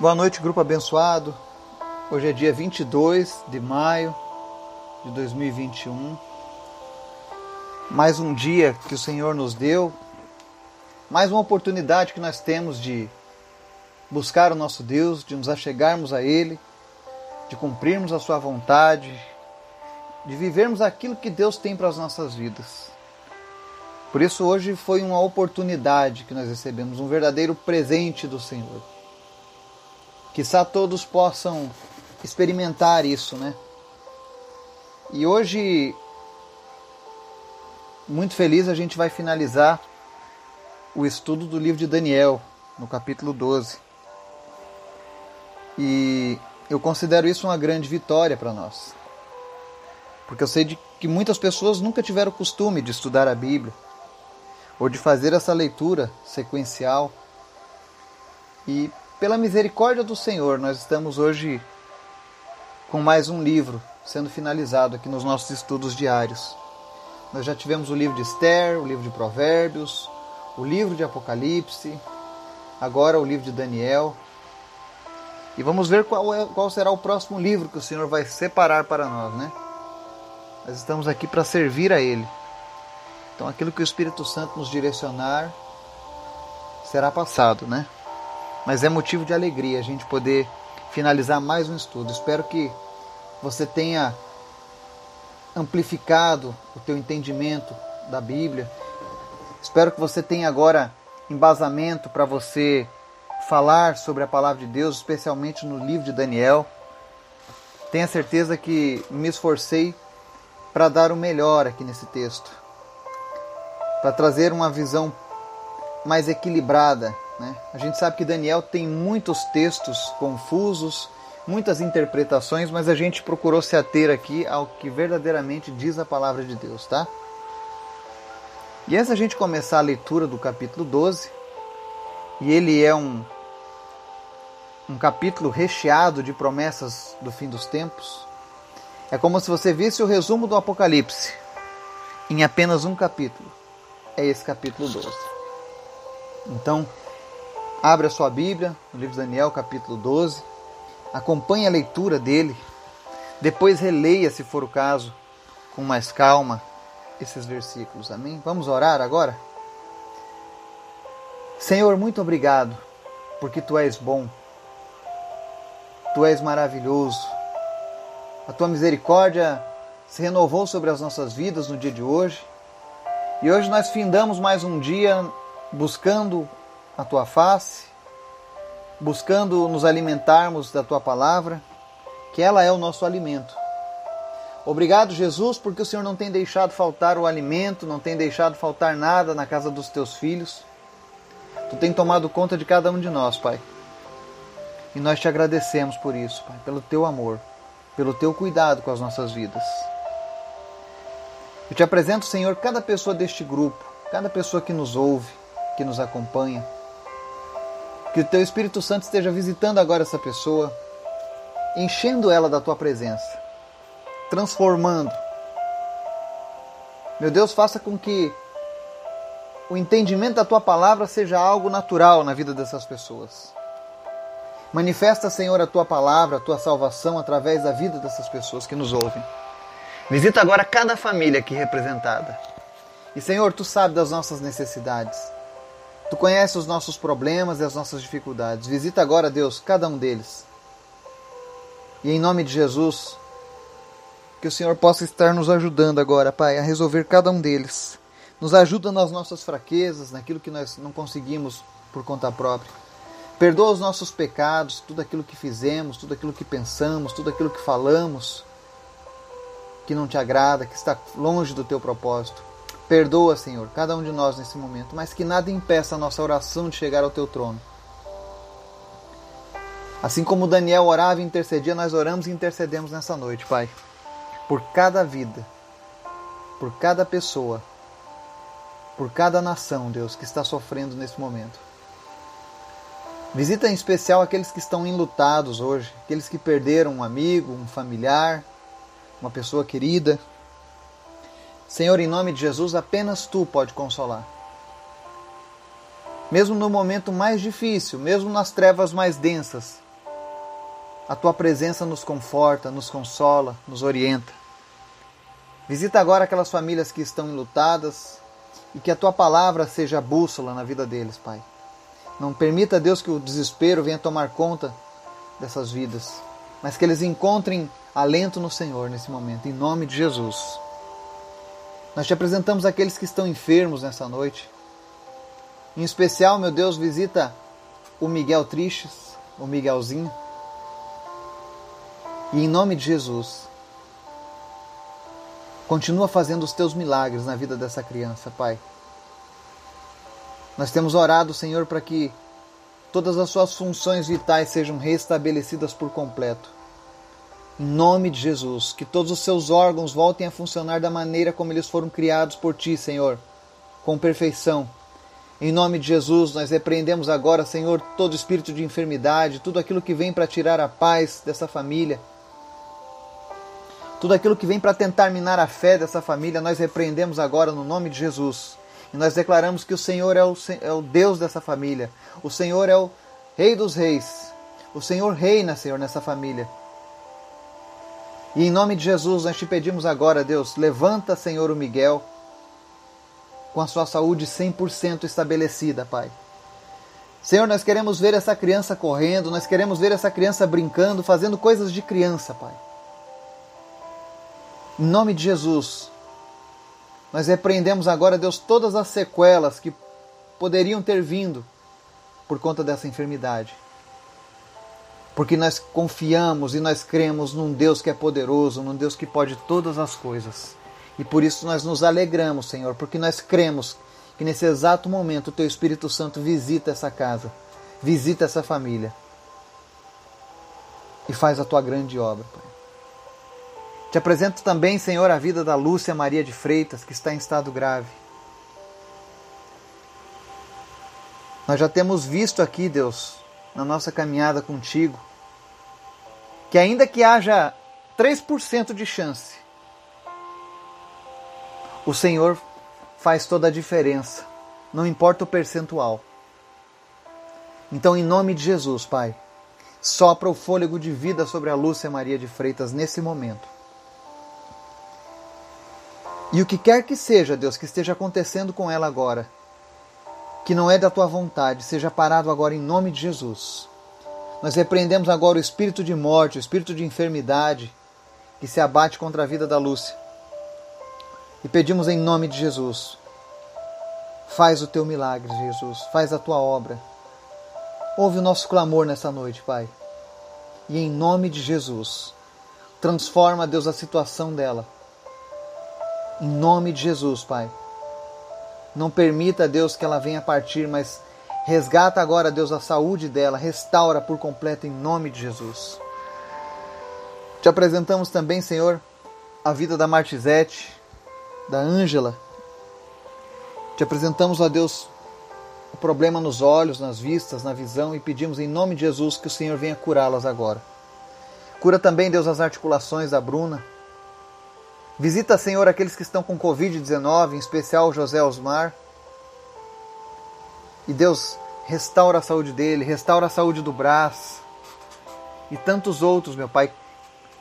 Boa noite, grupo abençoado. Hoje é dia 22 de maio de 2021. Mais um dia que o Senhor nos deu, mais uma oportunidade que nós temos de buscar o nosso Deus, de nos achegarmos a Ele, de cumprirmos a Sua vontade, de vivermos aquilo que Deus tem para as nossas vidas. Por isso, hoje foi uma oportunidade que nós recebemos, um verdadeiro presente do Senhor. Quizá todos possam experimentar isso, né? E hoje, muito feliz, a gente vai finalizar o estudo do livro de Daniel, no capítulo 12. E eu considero isso uma grande vitória para nós. Porque eu sei de que muitas pessoas nunca tiveram costume de estudar a Bíblia ou de fazer essa leitura sequencial. E pela misericórdia do Senhor, nós estamos hoje com mais um livro sendo finalizado aqui nos nossos estudos diários. Nós já tivemos o livro de Esther, o livro de Provérbios, o livro de Apocalipse, agora o livro de Daniel. E vamos ver qual, é, qual será o próximo livro que o Senhor vai separar para nós, né? Nós estamos aqui para servir a Ele. Então aquilo que o Espírito Santo nos direcionar será passado, né? Mas é motivo de alegria a gente poder finalizar mais um estudo. Espero que você tenha amplificado o teu entendimento da Bíblia. Espero que você tenha agora embasamento para você falar sobre a palavra de Deus, especialmente no livro de Daniel. Tenha certeza que me esforcei para dar o melhor aqui nesse texto, para trazer uma visão mais equilibrada né? A gente sabe que Daniel tem muitos textos confusos, muitas interpretações, mas a gente procurou se ater aqui ao que verdadeiramente diz a palavra de Deus, tá? E antes a gente começar a leitura do capítulo 12, e ele é um, um capítulo recheado de promessas do fim dos tempos, é como se você visse o resumo do Apocalipse em apenas um capítulo. É esse capítulo 12. Então, Abra sua Bíblia, no livro de Daniel, capítulo 12. Acompanhe a leitura dele. Depois releia, se for o caso, com mais calma, esses versículos. Amém? Vamos orar agora? Senhor, muito obrigado, porque tu és bom. Tu és maravilhoso. A tua misericórdia se renovou sobre as nossas vidas no dia de hoje. E hoje nós findamos mais um dia buscando a tua face, buscando nos alimentarmos da tua palavra, que ela é o nosso alimento. Obrigado, Jesus, porque o Senhor não tem deixado faltar o alimento, não tem deixado faltar nada na casa dos teus filhos. Tu tem tomado conta de cada um de nós, Pai. E nós te agradecemos por isso, Pai, pelo teu amor, pelo teu cuidado com as nossas vidas. Eu te apresento, Senhor, cada pessoa deste grupo, cada pessoa que nos ouve, que nos acompanha. Que o teu Espírito Santo esteja visitando agora essa pessoa, enchendo ela da tua presença, transformando. Meu Deus, faça com que o entendimento da tua palavra seja algo natural na vida dessas pessoas. Manifesta, Senhor, a tua palavra, a tua salvação através da vida dessas pessoas que nos ouvem. Visita agora cada família aqui representada. E, Senhor, tu sabes das nossas necessidades. Tu conheces os nossos problemas e as nossas dificuldades. Visita agora, Deus, cada um deles. E em nome de Jesus, que o Senhor possa estar nos ajudando agora, Pai, a resolver cada um deles. Nos ajuda nas nossas fraquezas, naquilo que nós não conseguimos por conta própria. Perdoa os nossos pecados, tudo aquilo que fizemos, tudo aquilo que pensamos, tudo aquilo que falamos que não te agrada, que está longe do teu propósito. Perdoa, Senhor, cada um de nós nesse momento, mas que nada impeça a nossa oração de chegar ao teu trono. Assim como Daniel orava e intercedia, nós oramos e intercedemos nessa noite, Pai, por cada vida, por cada pessoa, por cada nação, Deus, que está sofrendo nesse momento. Visita em especial aqueles que estão enlutados hoje, aqueles que perderam um amigo, um familiar, uma pessoa querida. Senhor, em nome de Jesus, apenas tu pode consolar. Mesmo no momento mais difícil, mesmo nas trevas mais densas, A tua presença nos conforta, nos consola, nos orienta. Visita agora aquelas famílias que estão enlutadas e que a tua palavra seja a bússola na vida deles, Pai. Não permita, Deus, que o desespero venha tomar conta dessas vidas, mas que eles encontrem alento no Senhor nesse momento, em nome de Jesus. Nós te apresentamos aqueles que estão enfermos nessa noite. Em especial, meu Deus, visita o Miguel Tristes, o Miguelzinho. E em nome de Jesus, continua fazendo os teus milagres na vida dessa criança, Pai. Nós temos orado, Senhor, para que todas as suas funções vitais sejam restabelecidas por completo. Em nome de Jesus, que todos os seus órgãos voltem a funcionar da maneira como eles foram criados por ti, Senhor, com perfeição. Em nome de Jesus, nós repreendemos agora, Senhor, todo espírito de enfermidade, tudo aquilo que vem para tirar a paz dessa família. Tudo aquilo que vem para tentar minar a fé dessa família, nós repreendemos agora no nome de Jesus. E nós declaramos que o Senhor é o, é o Deus dessa família. O Senhor é o Rei dos Reis. O Senhor reina, Senhor, nessa família. E em nome de Jesus, nós te pedimos agora, Deus, levanta, Senhor, o Miguel com a sua saúde 100% estabelecida, Pai. Senhor, nós queremos ver essa criança correndo, nós queremos ver essa criança brincando, fazendo coisas de criança, Pai. Em nome de Jesus, nós repreendemos agora, Deus, todas as sequelas que poderiam ter vindo por conta dessa enfermidade porque nós confiamos e nós cremos num Deus que é poderoso, num Deus que pode todas as coisas. E por isso nós nos alegramos, Senhor, porque nós cremos que nesse exato momento o Teu Espírito Santo visita essa casa, visita essa família e faz a Tua grande obra, Pai. Te apresento também, Senhor, a vida da Lúcia Maria de Freitas, que está em estado grave. Nós já temos visto aqui, Deus, na nossa caminhada contigo, que ainda que haja 3% de chance, o Senhor faz toda a diferença, não importa o percentual. Então, em nome de Jesus, Pai, sopra o fôlego de vida sobre a Lúcia Maria de Freitas nesse momento. E o que quer que seja, Deus, que esteja acontecendo com ela agora, que não é da tua vontade, seja parado agora em nome de Jesus. Nós repreendemos agora o espírito de morte, o espírito de enfermidade que se abate contra a vida da Lúcia. E pedimos em nome de Jesus: faz o teu milagre, Jesus, faz a tua obra. Ouve o nosso clamor nessa noite, Pai. E em nome de Jesus, transforma, Deus, a situação dela. Em nome de Jesus, Pai. Não permita, Deus, que ela venha partir, mas resgata agora, Deus, a saúde dela, restaura por completo em nome de Jesus. Te apresentamos também, Senhor, a vida da Martizete, da Ângela. Te apresentamos, a Deus, o problema nos olhos, nas vistas, na visão e pedimos em nome de Jesus que o Senhor venha curá-las agora. Cura também, Deus, as articulações da Bruna Visita, Senhor, aqueles que estão com Covid-19, em especial José Osmar. E Deus, restaura a saúde dele, restaura a saúde do Brás e tantos outros, meu Pai.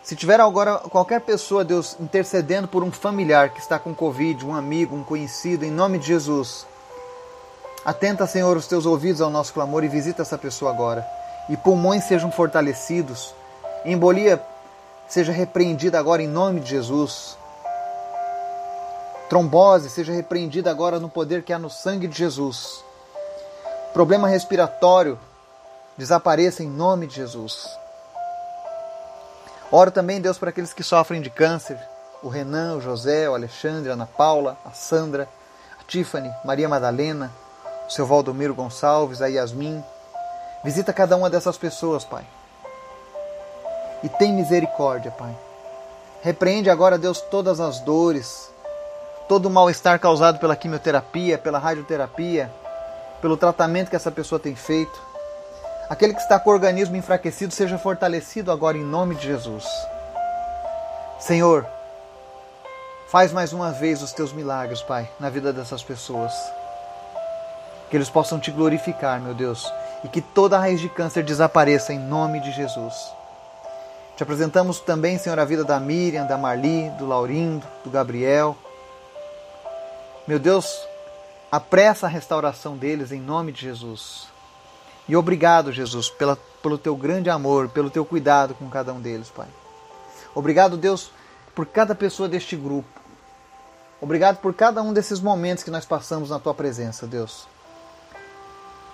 Se tiver agora qualquer pessoa, Deus, intercedendo por um familiar que está com Covid, um amigo, um conhecido, em nome de Jesus, atenta, Senhor, os teus ouvidos ao nosso clamor e visita essa pessoa agora. E pulmões sejam fortalecidos, embolia seja repreendida agora em nome de Jesus trombose seja repreendida agora no poder que há no sangue de Jesus. Problema respiratório desapareça em nome de Jesus. Oro também, Deus, para aqueles que sofrem de câncer, o Renan, o José, o Alexandre, a Ana Paula, a Sandra, a Tiffany, Maria Madalena, o seu Valdomiro Gonçalves, a Yasmin. Visita cada uma dessas pessoas, Pai. E tem misericórdia, Pai. Repreende agora, Deus, todas as dores, todo o mal-estar causado pela quimioterapia, pela radioterapia, pelo tratamento que essa pessoa tem feito. Aquele que está com o organismo enfraquecido seja fortalecido agora em nome de Jesus. Senhor, faz mais uma vez os teus milagres, Pai, na vida dessas pessoas. Que eles possam te glorificar, meu Deus, e que toda raiz de câncer desapareça em nome de Jesus. Te apresentamos também, Senhor, a vida da Miriam, da Marli, do Laurindo, do Gabriel. Meu Deus, apressa a restauração deles em nome de Jesus. E obrigado, Jesus, pela, pelo teu grande amor, pelo teu cuidado com cada um deles, Pai. Obrigado, Deus, por cada pessoa deste grupo. Obrigado por cada um desses momentos que nós passamos na tua presença, Deus.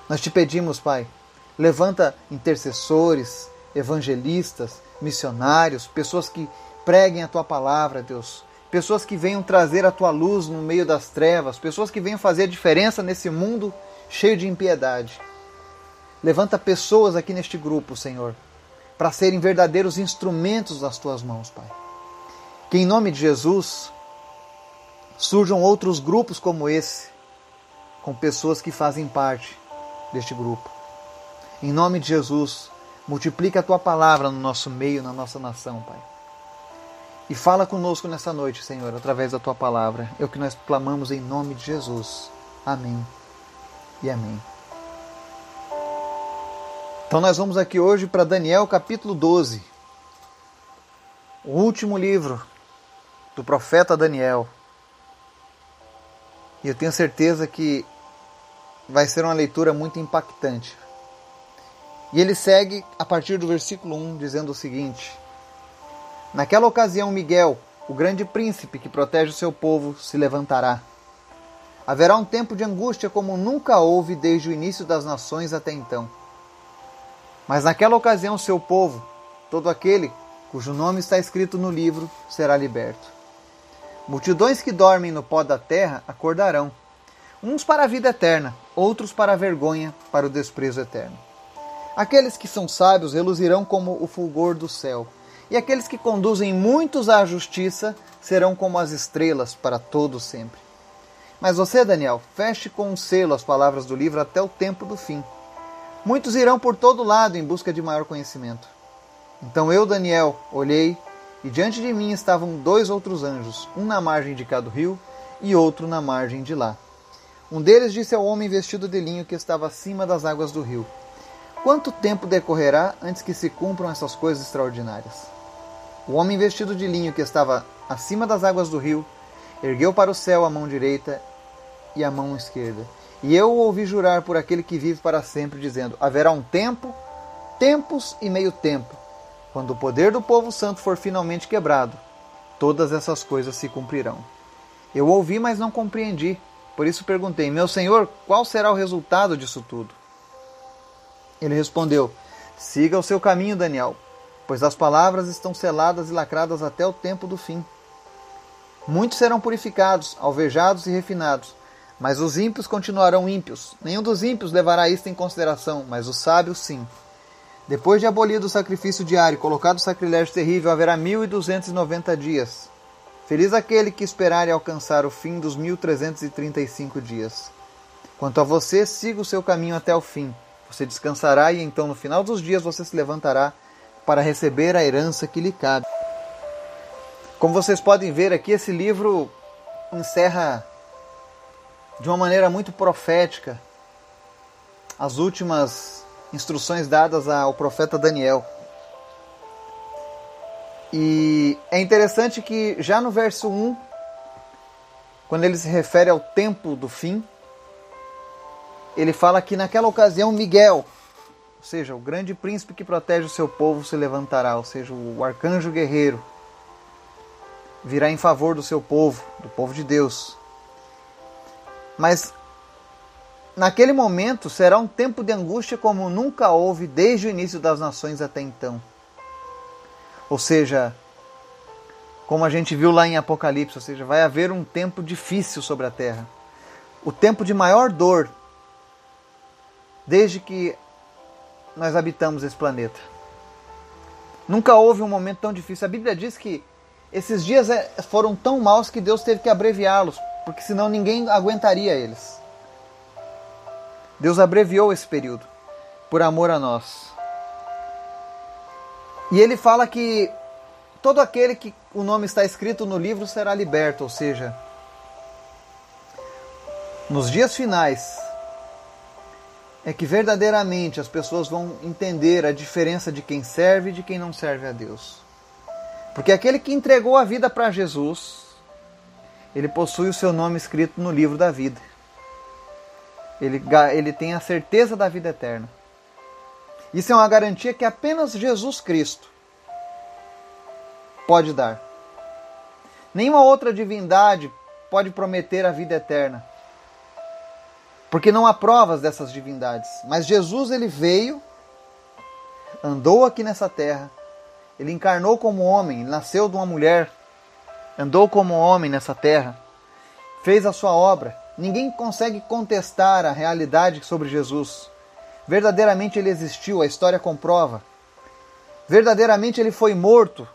Nós te pedimos, Pai, levanta intercessores, evangelistas, missionários, pessoas que preguem a tua palavra, Deus. Pessoas que venham trazer a tua luz no meio das trevas, pessoas que venham fazer diferença nesse mundo cheio de impiedade. Levanta pessoas aqui neste grupo, Senhor, para serem verdadeiros instrumentos das tuas mãos, Pai. Que em nome de Jesus surjam outros grupos como esse, com pessoas que fazem parte deste grupo. Em nome de Jesus, multiplica a tua palavra no nosso meio, na nossa nação, Pai. E fala conosco nessa noite, Senhor, através da tua palavra. É o que nós clamamos em nome de Jesus. Amém e amém. Então nós vamos aqui hoje para Daniel capítulo 12. O último livro do profeta Daniel. E eu tenho certeza que vai ser uma leitura muito impactante. E ele segue a partir do versículo 1 dizendo o seguinte: Naquela ocasião, Miguel, o grande príncipe que protege o seu povo, se levantará. Haverá um tempo de angústia como nunca houve desde o início das nações até então. Mas naquela ocasião, seu povo, todo aquele cujo nome está escrito no livro, será liberto. Multidões que dormem no pó da terra acordarão, uns para a vida eterna, outros para a vergonha, para o desprezo eterno. Aqueles que são sábios reluzirão como o fulgor do céu, e aqueles que conduzem muitos à justiça serão como as estrelas para todo sempre. Mas você, Daniel, feche com um selo as palavras do livro até o tempo do fim. Muitos irão por todo lado em busca de maior conhecimento. Então eu, Daniel, olhei e diante de mim estavam dois outros anjos, um na margem de cada rio e outro na margem de lá. Um deles disse ao homem vestido de linho que estava acima das águas do rio: Quanto tempo decorrerá antes que se cumpram essas coisas extraordinárias? O homem vestido de linho que estava acima das águas do rio ergueu para o céu a mão direita e a mão esquerda. E eu o ouvi jurar por aquele que vive para sempre, dizendo: Haverá um tempo, tempos e meio tempo quando o poder do povo santo for finalmente quebrado, todas essas coisas se cumprirão. Eu ouvi, mas não compreendi. Por isso perguntei: Meu senhor, qual será o resultado disso tudo? Ele respondeu: Siga o seu caminho, Daniel, pois as palavras estão seladas e lacradas até o tempo do fim. Muitos serão purificados, alvejados e refinados, mas os ímpios continuarão ímpios. Nenhum dos ímpios levará isto em consideração, mas os sábios sim. Depois de abolido o sacrifício diário e colocado o sacrilégio terrível, haverá mil e duzentos e noventa dias. Feliz aquele que esperar e alcançar o fim dos mil trezentos e trinta e cinco dias. Quanto a você, siga o seu caminho até o fim. Você descansará e então no final dos dias você se levantará para receber a herança que lhe cabe. Como vocês podem ver aqui, esse livro encerra de uma maneira muito profética as últimas instruções dadas ao profeta Daniel. E é interessante que já no verso 1, quando ele se refere ao tempo do fim, ele fala que naquela ocasião Miguel, ou seja, o grande príncipe que protege o seu povo, se levantará, ou seja, o arcanjo guerreiro, virá em favor do seu povo, do povo de Deus. Mas Naquele momento será um tempo de angústia como nunca houve desde o início das nações até então. Ou seja, como a gente viu lá em Apocalipse, ou seja, vai haver um tempo difícil sobre a terra. O tempo de maior dor desde que nós habitamos esse planeta. Nunca houve um momento tão difícil. A Bíblia diz que esses dias é, foram tão maus que Deus teve que abreviá-los, porque senão ninguém aguentaria eles. Deus abreviou esse período por amor a nós. E ele fala que todo aquele que o nome está escrito no livro será liberto, ou seja, nos dias finais, é que verdadeiramente as pessoas vão entender a diferença de quem serve e de quem não serve a Deus. Porque aquele que entregou a vida para Jesus, ele possui o seu nome escrito no livro da vida. Ele, ele tem a certeza da vida eterna. Isso é uma garantia que apenas Jesus Cristo pode dar. Nenhuma outra divindade pode prometer a vida eterna. Porque não há provas dessas divindades. Mas Jesus ele veio, andou aqui nessa terra, ele encarnou como homem, nasceu de uma mulher, andou como homem nessa terra, fez a sua obra. Ninguém consegue contestar a realidade sobre Jesus. Verdadeiramente ele existiu, a história comprova. Verdadeiramente ele foi morto.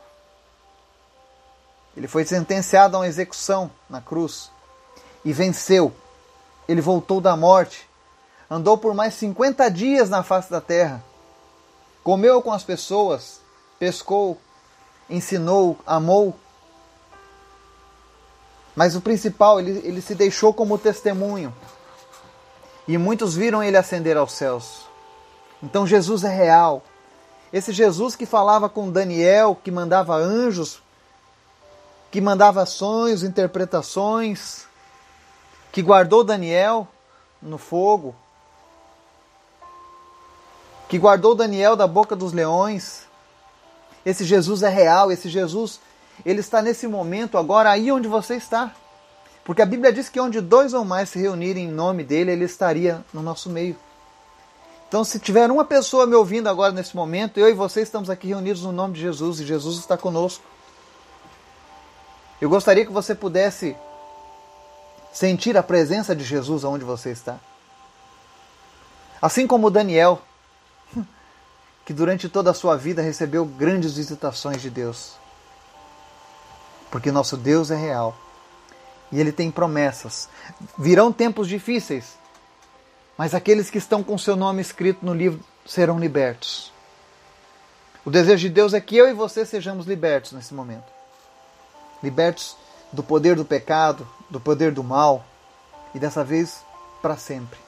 Ele foi sentenciado a uma execução na cruz e venceu ele voltou da morte, andou por mais 50 dias na face da terra, comeu com as pessoas, pescou, ensinou, amou. Mas o principal, ele, ele se deixou como testemunho. E muitos viram ele ascender aos céus. Então Jesus é real. Esse Jesus que falava com Daniel, que mandava anjos, que mandava sonhos, interpretações, que guardou Daniel no fogo, que guardou Daniel da boca dos leões. Esse Jesus é real, esse Jesus, ele está nesse momento agora aí onde você está. Porque a Bíblia diz que onde dois ou mais se reunirem em nome dele, ele estaria no nosso meio. Então, se tiver uma pessoa me ouvindo agora nesse momento, eu e você estamos aqui reunidos no nome de Jesus e Jesus está conosco. Eu gostaria que você pudesse sentir a presença de Jesus onde você está. Assim como Daniel, que durante toda a sua vida recebeu grandes visitações de Deus. Porque nosso Deus é real e ele tem promessas. Virão tempos difíceis, mas aqueles que estão com seu nome escrito no livro serão libertos. O desejo de Deus é que eu e você sejamos libertos nesse momento. Libertos do poder do pecado, do poder do mal, e dessa vez para sempre.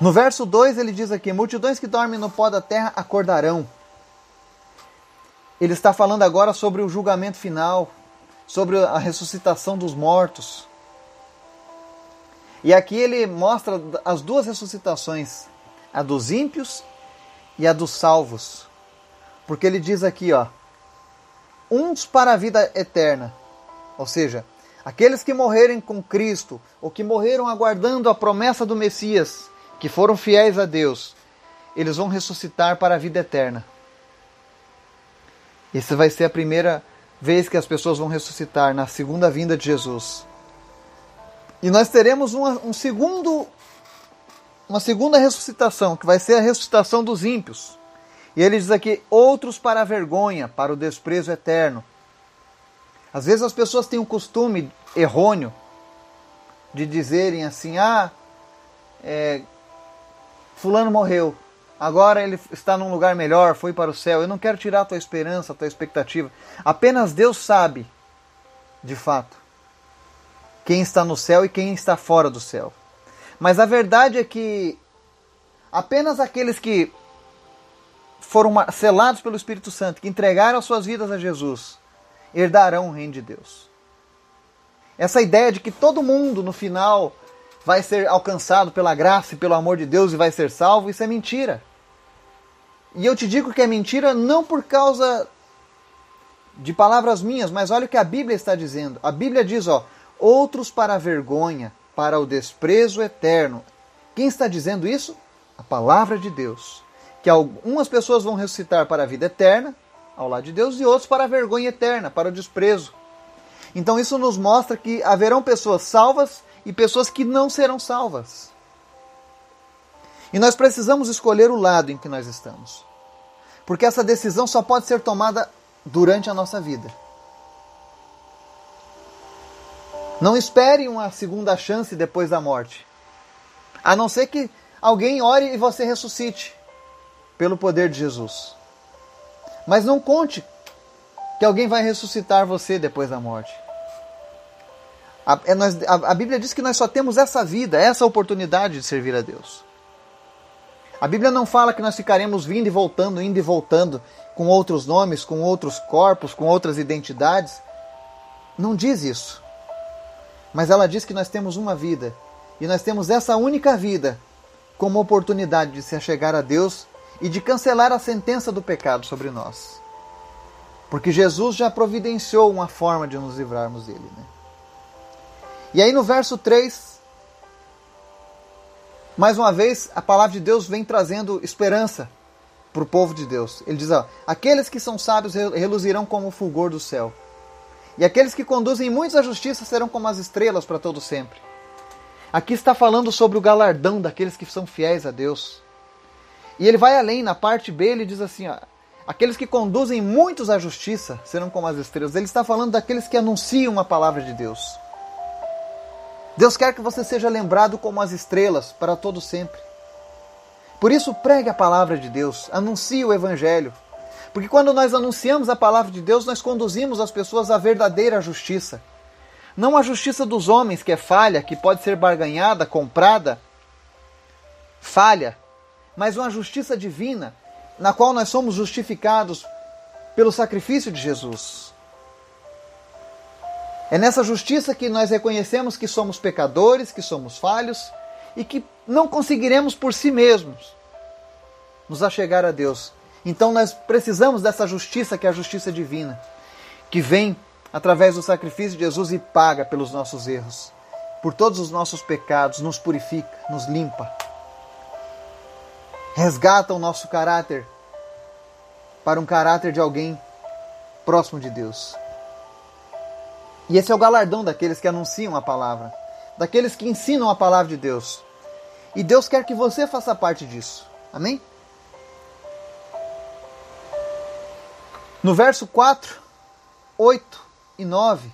No verso 2 ele diz aqui: Multidões que dormem no pó da terra acordarão. Ele está falando agora sobre o julgamento final, sobre a ressuscitação dos mortos. E aqui ele mostra as duas ressuscitações, a dos ímpios e a dos salvos. Porque ele diz aqui, ó, uns para a vida eterna. Ou seja, aqueles que morrerem com Cristo, ou que morreram aguardando a promessa do Messias, que foram fiéis a Deus, eles vão ressuscitar para a vida eterna. Essa vai ser a primeira vez que as pessoas vão ressuscitar na segunda vinda de Jesus. E nós teremos uma, um segundo, uma segunda ressuscitação, que vai ser a ressuscitação dos ímpios. E ele diz aqui: outros para a vergonha, para o desprezo eterno. Às vezes as pessoas têm um costume errôneo de dizerem assim: ah, é, Fulano morreu, agora ele está num lugar melhor, foi para o céu. Eu não quero tirar a tua esperança, a tua expectativa. Apenas Deus sabe, de fato, quem está no céu e quem está fora do céu. Mas a verdade é que apenas aqueles que foram selados pelo Espírito Santo, que entregaram as suas vidas a Jesus, herdarão o reino de Deus. Essa ideia de que todo mundo no final vai ser alcançado pela graça e pelo amor de Deus e vai ser salvo, isso é mentira. E eu te digo que é mentira não por causa de palavras minhas, mas olha o que a Bíblia está dizendo. A Bíblia diz, ó, outros para a vergonha, para o desprezo eterno. Quem está dizendo isso? A palavra de Deus que algumas pessoas vão ressuscitar para a vida eterna, ao lado de Deus, e outros para a vergonha eterna, para o desprezo. Então isso nos mostra que haverão pessoas salvas e pessoas que não serão salvas. E nós precisamos escolher o lado em que nós estamos. Porque essa decisão só pode ser tomada durante a nossa vida. Não espere uma segunda chance depois da morte. A não ser que alguém ore e você ressuscite pelo poder de Jesus. Mas não conte que alguém vai ressuscitar você depois da morte. A, é, nós, a, a Bíblia diz que nós só temos essa vida, essa oportunidade de servir a Deus. A Bíblia não fala que nós ficaremos vindo e voltando, indo e voltando, com outros nomes, com outros corpos, com outras identidades. Não diz isso. Mas ela diz que nós temos uma vida. E nós temos essa única vida como oportunidade de se achegar a Deus e de cancelar a sentença do pecado sobre nós. Porque Jesus já providenciou uma forma de nos livrarmos dele. Né? E aí no verso 3, mais uma vez, a palavra de Deus vem trazendo esperança para o povo de Deus. Ele diz: ó, aqueles que são sábios reluzirão como o fulgor do céu. E aqueles que conduzem muitos à justiça serão como as estrelas para todo sempre. Aqui está falando sobre o galardão daqueles que são fiéis a Deus. E ele vai além, na parte B, ele diz assim: ó, aqueles que conduzem muitos à justiça serão como as estrelas. Ele está falando daqueles que anunciam a palavra de Deus. Deus quer que você seja lembrado como as estrelas para todo sempre. Por isso, pregue a palavra de Deus, anuncie o Evangelho. Porque quando nós anunciamos a palavra de Deus, nós conduzimos as pessoas à verdadeira justiça. Não a justiça dos homens, que é falha, que pode ser barganhada, comprada, falha, mas uma justiça divina, na qual nós somos justificados pelo sacrifício de Jesus. É nessa justiça que nós reconhecemos que somos pecadores, que somos falhos e que não conseguiremos por si mesmos nos achegar a Deus. Então nós precisamos dessa justiça que é a justiça divina, que vem através do sacrifício de Jesus e paga pelos nossos erros, por todos os nossos pecados, nos purifica, nos limpa, resgata o nosso caráter para um caráter de alguém próximo de Deus. E esse é o galardão daqueles que anunciam a palavra, daqueles que ensinam a palavra de Deus. E Deus quer que você faça parte disso. Amém? No verso 4, 8 e 9,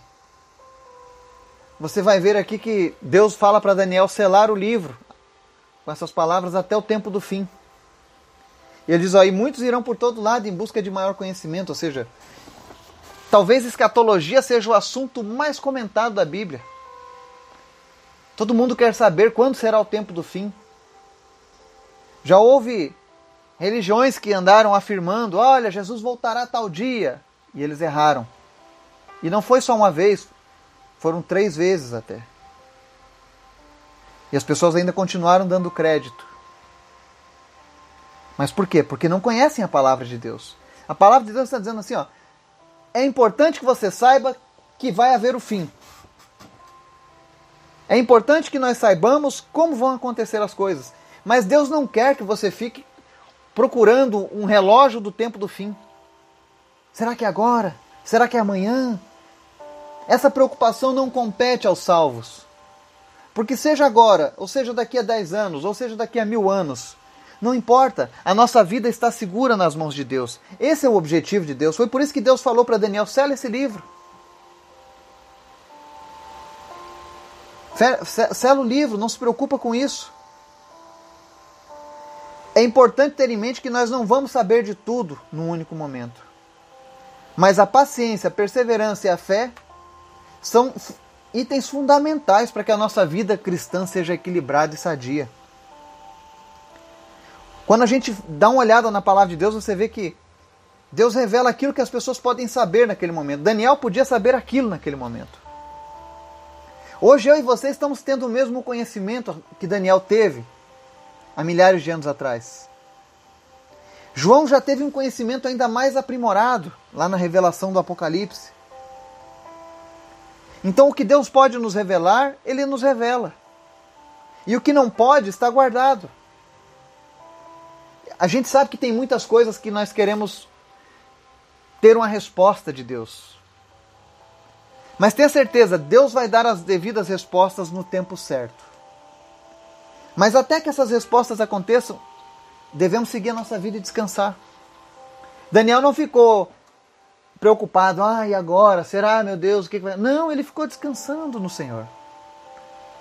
você vai ver aqui que Deus fala para Daniel selar o livro com essas palavras até o tempo do fim. Ele diz: e muitos irão por todo lado em busca de maior conhecimento, ou seja, Talvez escatologia seja o assunto mais comentado da Bíblia. Todo mundo quer saber quando será o tempo do fim. Já houve religiões que andaram afirmando: olha, Jesus voltará tal dia. E eles erraram. E não foi só uma vez, foram três vezes até. E as pessoas ainda continuaram dando crédito. Mas por quê? Porque não conhecem a palavra de Deus. A palavra de Deus está dizendo assim: ó, é importante que você saiba que vai haver o fim. É importante que nós saibamos como vão acontecer as coisas. Mas Deus não quer que você fique procurando um relógio do tempo do fim. Será que é agora? Será que é amanhã? Essa preocupação não compete aos salvos. Porque seja agora, ou seja daqui a 10 anos, ou seja daqui a mil anos, não importa, a nossa vida está segura nas mãos de Deus. Esse é o objetivo de Deus. Foi por isso que Deus falou para Daniel: sela esse livro. Sela o livro, não se preocupa com isso. É importante ter em mente que nós não vamos saber de tudo num único momento. Mas a paciência, a perseverança e a fé são itens fundamentais para que a nossa vida cristã seja equilibrada e sadia. Quando a gente dá uma olhada na palavra de Deus, você vê que Deus revela aquilo que as pessoas podem saber naquele momento. Daniel podia saber aquilo naquele momento. Hoje eu e você estamos tendo o mesmo conhecimento que Daniel teve há milhares de anos atrás. João já teve um conhecimento ainda mais aprimorado lá na revelação do Apocalipse. Então o que Deus pode nos revelar, ele nos revela. E o que não pode está guardado. A gente sabe que tem muitas coisas que nós queremos ter uma resposta de Deus. Mas tenha certeza, Deus vai dar as devidas respostas no tempo certo. Mas até que essas respostas aconteçam, devemos seguir a nossa vida e descansar. Daniel não ficou preocupado, ah, e agora? Será, meu Deus, o que vai. Não, ele ficou descansando no Senhor.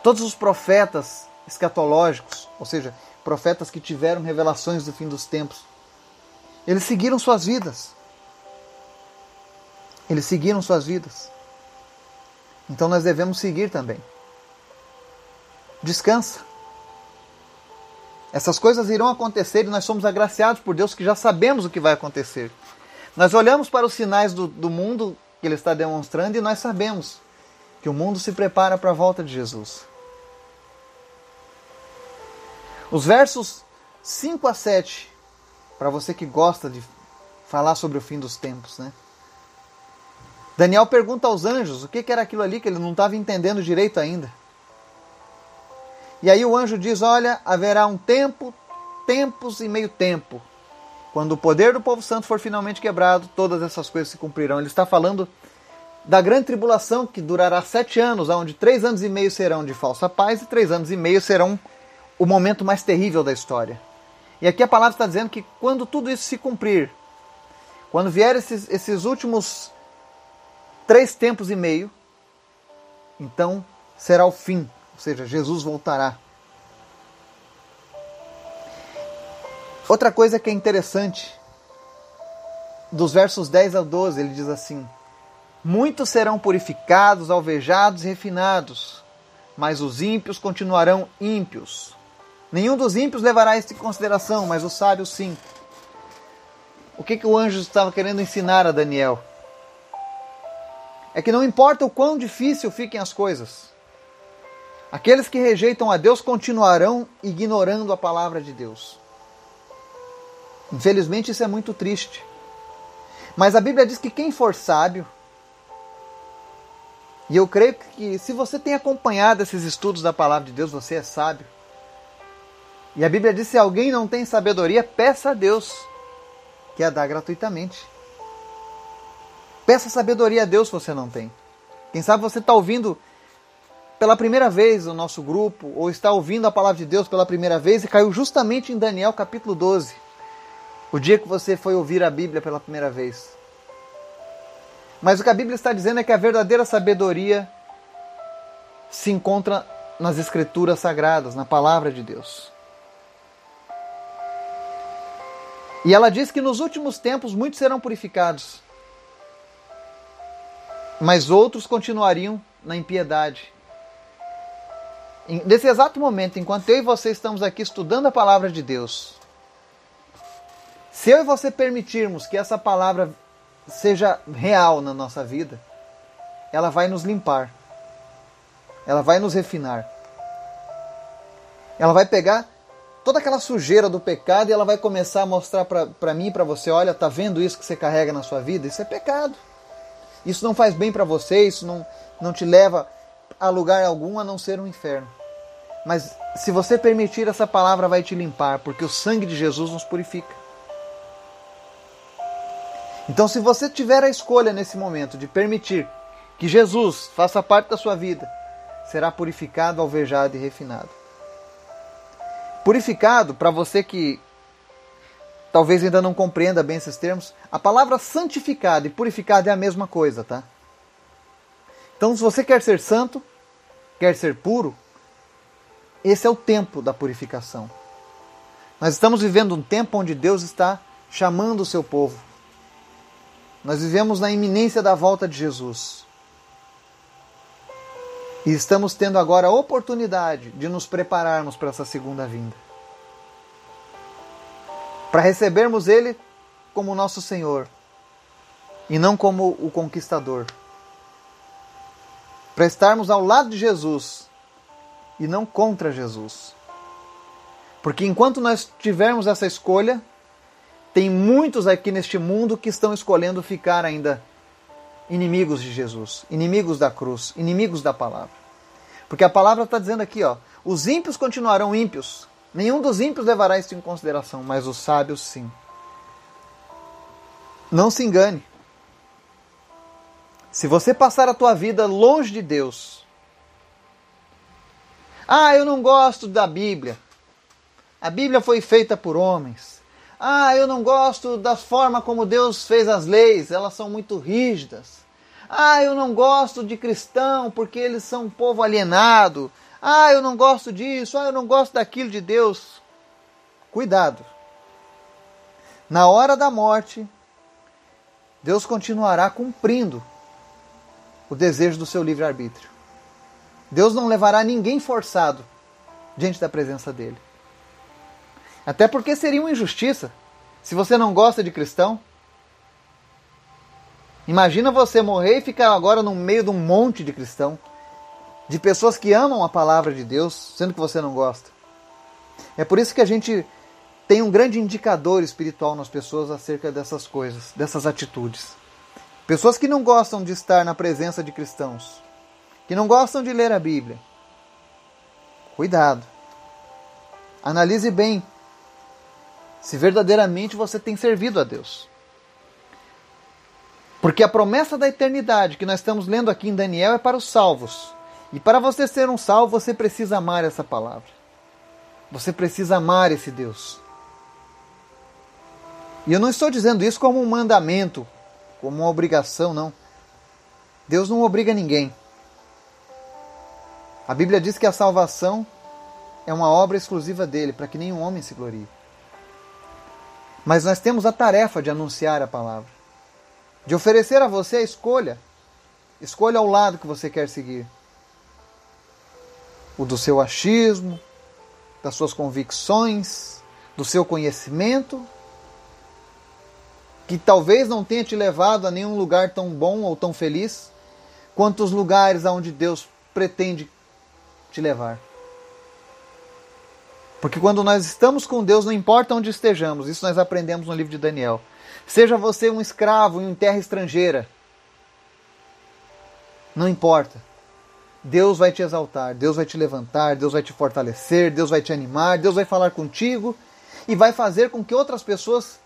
Todos os profetas escatológicos, ou seja, profetas que tiveram revelações do fim dos tempos. Eles seguiram suas vidas. Eles seguiram suas vidas. Então nós devemos seguir também. Descansa. Essas coisas irão acontecer e nós somos agraciados por Deus que já sabemos o que vai acontecer. Nós olhamos para os sinais do, do mundo que Ele está demonstrando e nós sabemos que o mundo se prepara para a volta de Jesus. Os versos 5 a 7, para você que gosta de falar sobre o fim dos tempos, né? Daniel pergunta aos anjos o que era aquilo ali que ele não estava entendendo direito ainda. E aí o anjo diz: Olha, haverá um tempo, tempos e meio tempo. Quando o poder do povo santo for finalmente quebrado, todas essas coisas se cumprirão. Ele está falando da grande tribulação que durará sete anos, onde três anos e meio serão de falsa paz e três anos e meio serão o momento mais terrível da história. E aqui a palavra está dizendo que quando tudo isso se cumprir, quando vier esses, esses últimos três tempos e meio, então será o fim ou seja, Jesus voltará. Outra coisa que é interessante, dos versos 10 ao 12, ele diz assim: Muitos serão purificados, alvejados e refinados, mas os ímpios continuarão ímpios. Nenhum dos ímpios levará isso em consideração, mas os sábios sim. O que, que o anjo estava querendo ensinar a Daniel? É que não importa o quão difícil fiquem as coisas, Aqueles que rejeitam a Deus continuarão ignorando a palavra de Deus. Infelizmente, isso é muito triste. Mas a Bíblia diz que quem for sábio, e eu creio que se você tem acompanhado esses estudos da palavra de Deus, você é sábio. E a Bíblia diz: se alguém não tem sabedoria, peça a Deus, que a dá gratuitamente. Peça sabedoria a Deus se você não tem. Quem sabe você está ouvindo pela primeira vez o nosso grupo, ou está ouvindo a palavra de Deus pela primeira vez e caiu justamente em Daniel capítulo 12, o dia que você foi ouvir a Bíblia pela primeira vez. Mas o que a Bíblia está dizendo é que a verdadeira sabedoria se encontra nas Escrituras Sagradas, na palavra de Deus. E ela diz que nos últimos tempos muitos serão purificados, mas outros continuariam na impiedade. Nesse exato momento, enquanto eu e você estamos aqui estudando a palavra de Deus, se eu e você permitirmos que essa palavra seja real na nossa vida, ela vai nos limpar, ela vai nos refinar, ela vai pegar toda aquela sujeira do pecado e ela vai começar a mostrar para mim para você: olha, tá vendo isso que você carrega na sua vida? Isso é pecado. Isso não faz bem para você, isso não, não te leva a lugar algum a não ser um inferno. Mas se você permitir, essa palavra vai te limpar, porque o sangue de Jesus nos purifica. Então, se você tiver a escolha nesse momento de permitir que Jesus faça parte da sua vida, será purificado, alvejado e refinado. Purificado, para você que talvez ainda não compreenda bem esses termos, a palavra santificado e purificado é a mesma coisa, tá? Então, se você quer ser santo, quer ser puro, esse é o tempo da purificação. Nós estamos vivendo um tempo onde Deus está chamando o seu povo. Nós vivemos na iminência da volta de Jesus. E estamos tendo agora a oportunidade de nos prepararmos para essa segunda vinda. Para recebermos Ele como nosso Senhor e não como o conquistador. Para estarmos ao lado de Jesus e não contra Jesus. Porque enquanto nós tivermos essa escolha, tem muitos aqui neste mundo que estão escolhendo ficar ainda inimigos de Jesus, inimigos da cruz, inimigos da palavra. Porque a palavra está dizendo aqui, ó, os ímpios continuarão ímpios. Nenhum dos ímpios levará isso em consideração, mas os sábios sim. Não se engane. Se você passar a tua vida longe de Deus, ah, eu não gosto da Bíblia. A Bíblia foi feita por homens. Ah, eu não gosto da forma como Deus fez as leis, elas são muito rígidas. Ah, eu não gosto de cristão porque eles são um povo alienado. Ah, eu não gosto disso. Ah, eu não gosto daquilo de Deus. Cuidado. Na hora da morte, Deus continuará cumprindo o desejo do seu livre-arbítrio. Deus não levará ninguém forçado diante da presença dele. Até porque seria uma injustiça. Se você não gosta de cristão, imagina você morrer e ficar agora no meio de um monte de cristão, de pessoas que amam a palavra de Deus, sendo que você não gosta. É por isso que a gente tem um grande indicador espiritual nas pessoas acerca dessas coisas, dessas atitudes. Pessoas que não gostam de estar na presença de cristãos, que não gostam de ler a Bíblia. Cuidado. Analise bem se verdadeiramente você tem servido a Deus. Porque a promessa da eternidade que nós estamos lendo aqui em Daniel é para os salvos. E para você ser um salvo, você precisa amar essa palavra. Você precisa amar esse Deus. E eu não estou dizendo isso como um mandamento, como uma obrigação, não. Deus não obriga ninguém. A Bíblia diz que a salvação é uma obra exclusiva dele, para que nenhum homem se glorie. Mas nós temos a tarefa de anunciar a palavra, de oferecer a você a escolha. Escolha o lado que você quer seguir: o do seu achismo, das suas convicções, do seu conhecimento, que talvez não tenha te levado a nenhum lugar tão bom ou tão feliz quanto os lugares aonde Deus pretende te levar. Porque quando nós estamos com Deus, não importa onde estejamos, isso nós aprendemos no livro de Daniel. Seja você um escravo em terra estrangeira, não importa. Deus vai te exaltar, Deus vai te levantar, Deus vai te fortalecer, Deus vai te animar, Deus vai falar contigo e vai fazer com que outras pessoas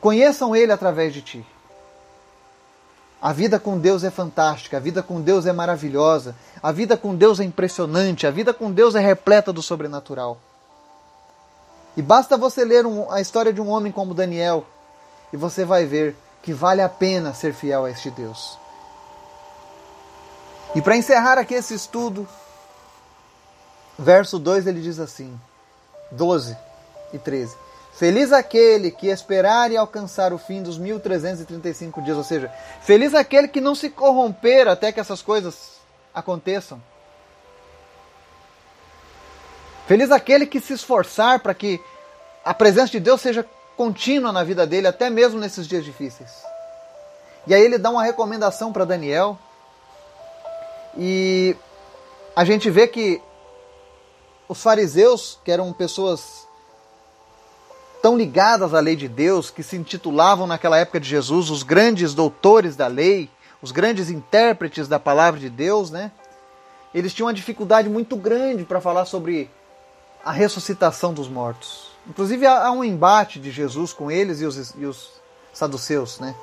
conheçam Ele através de ti. A vida com Deus é fantástica, a vida com Deus é maravilhosa, a vida com Deus é impressionante, a vida com Deus é repleta do sobrenatural. E basta você ler um, a história de um homem como Daniel e você vai ver que vale a pena ser fiel a este Deus. E para encerrar aqui esse estudo, verso 2 ele diz assim: 12 e 13. Feliz aquele que esperar e alcançar o fim dos 1335 dias, ou seja, feliz aquele que não se corromper até que essas coisas aconteçam. Feliz aquele que se esforçar para que a presença de Deus seja contínua na vida dele, até mesmo nesses dias difíceis. E aí ele dá uma recomendação para Daniel. E a gente vê que os fariseus, que eram pessoas tão ligadas à lei de Deus, que se intitulavam naquela época de Jesus os grandes doutores da lei, os grandes intérpretes da palavra de Deus, né? Eles tinham uma dificuldade muito grande para falar sobre a ressuscitação dos mortos. Inclusive há um embate de Jesus com eles e os, e os saduceus, né?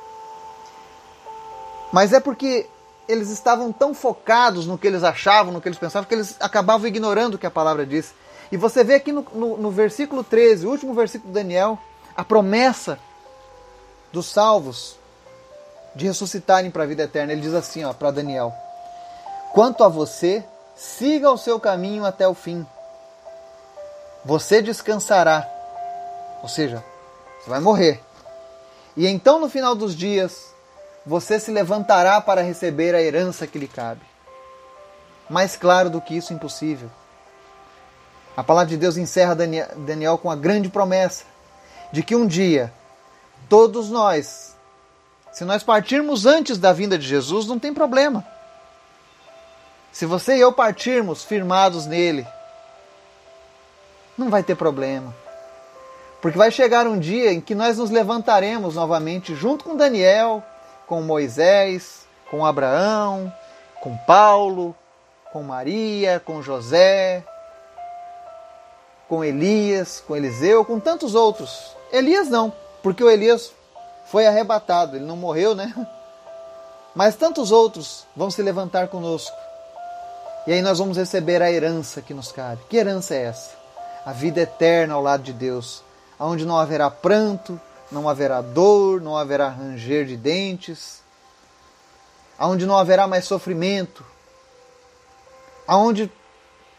Mas é porque eles estavam tão focados no que eles achavam, no que eles pensavam, que eles acabavam ignorando o que a palavra diz. E você vê aqui no, no, no versículo 13, o último versículo de Daniel, a promessa dos salvos de ressuscitarem para a vida eterna. Ele diz assim para Daniel: Quanto a você, siga o seu caminho até o fim. Você descansará. Ou seja, você vai morrer. E então, no final dos dias, você se levantará para receber a herança que lhe cabe. Mais claro do que isso, impossível. A palavra de Deus encerra Daniel com a grande promessa de que um dia todos nós, se nós partirmos antes da vinda de Jesus, não tem problema. Se você e eu partirmos firmados nele, não vai ter problema. Porque vai chegar um dia em que nós nos levantaremos novamente junto com Daniel, com Moisés, com Abraão, com Paulo, com Maria, com José, com Elias, com Eliseu, com tantos outros. Elias não, porque o Elias foi arrebatado, ele não morreu, né? Mas tantos outros vão se levantar conosco. E aí nós vamos receber a herança que nos cabe. Que herança é essa? A vida eterna ao lado de Deus, onde não haverá pranto, não haverá dor, não haverá ranger de dentes, aonde não haverá mais sofrimento, aonde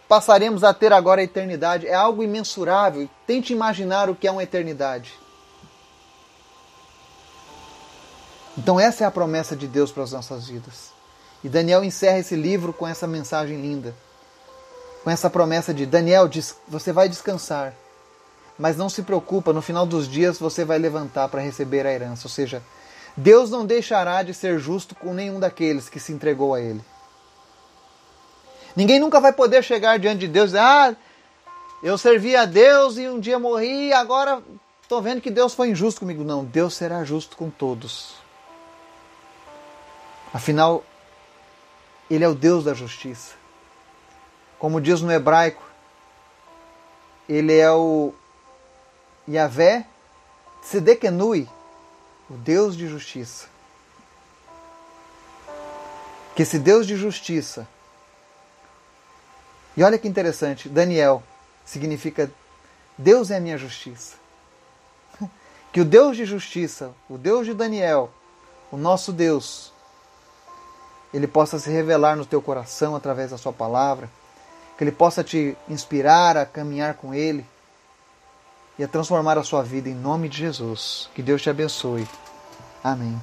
passaremos a ter agora a eternidade. É algo imensurável. Tente imaginar o que é uma eternidade. Então, essa é a promessa de Deus para as nossas vidas. E Daniel encerra esse livro com essa mensagem linda. Com essa promessa de Daniel, você vai descansar. Mas não se preocupa, no final dos dias você vai levantar para receber a herança. Ou seja, Deus não deixará de ser justo com nenhum daqueles que se entregou a Ele. Ninguém nunca vai poder chegar diante de Deus e dizer: Ah, eu servi a Deus e um dia morri, agora estou vendo que Deus foi injusto comigo. Não, Deus será justo com todos. Afinal, Ele é o Deus da justiça. Como diz no hebraico, Ele é o Yahvé Tzedekenui, o Deus de justiça. Que esse Deus de justiça. E olha que interessante, Daniel significa Deus é a minha justiça. Que o Deus de justiça, o Deus de Daniel, o nosso Deus, ele possa se revelar no teu coração através da sua palavra, que ele possa te inspirar a caminhar com ele e a transformar a sua vida em nome de Jesus. Que Deus te abençoe. Amém.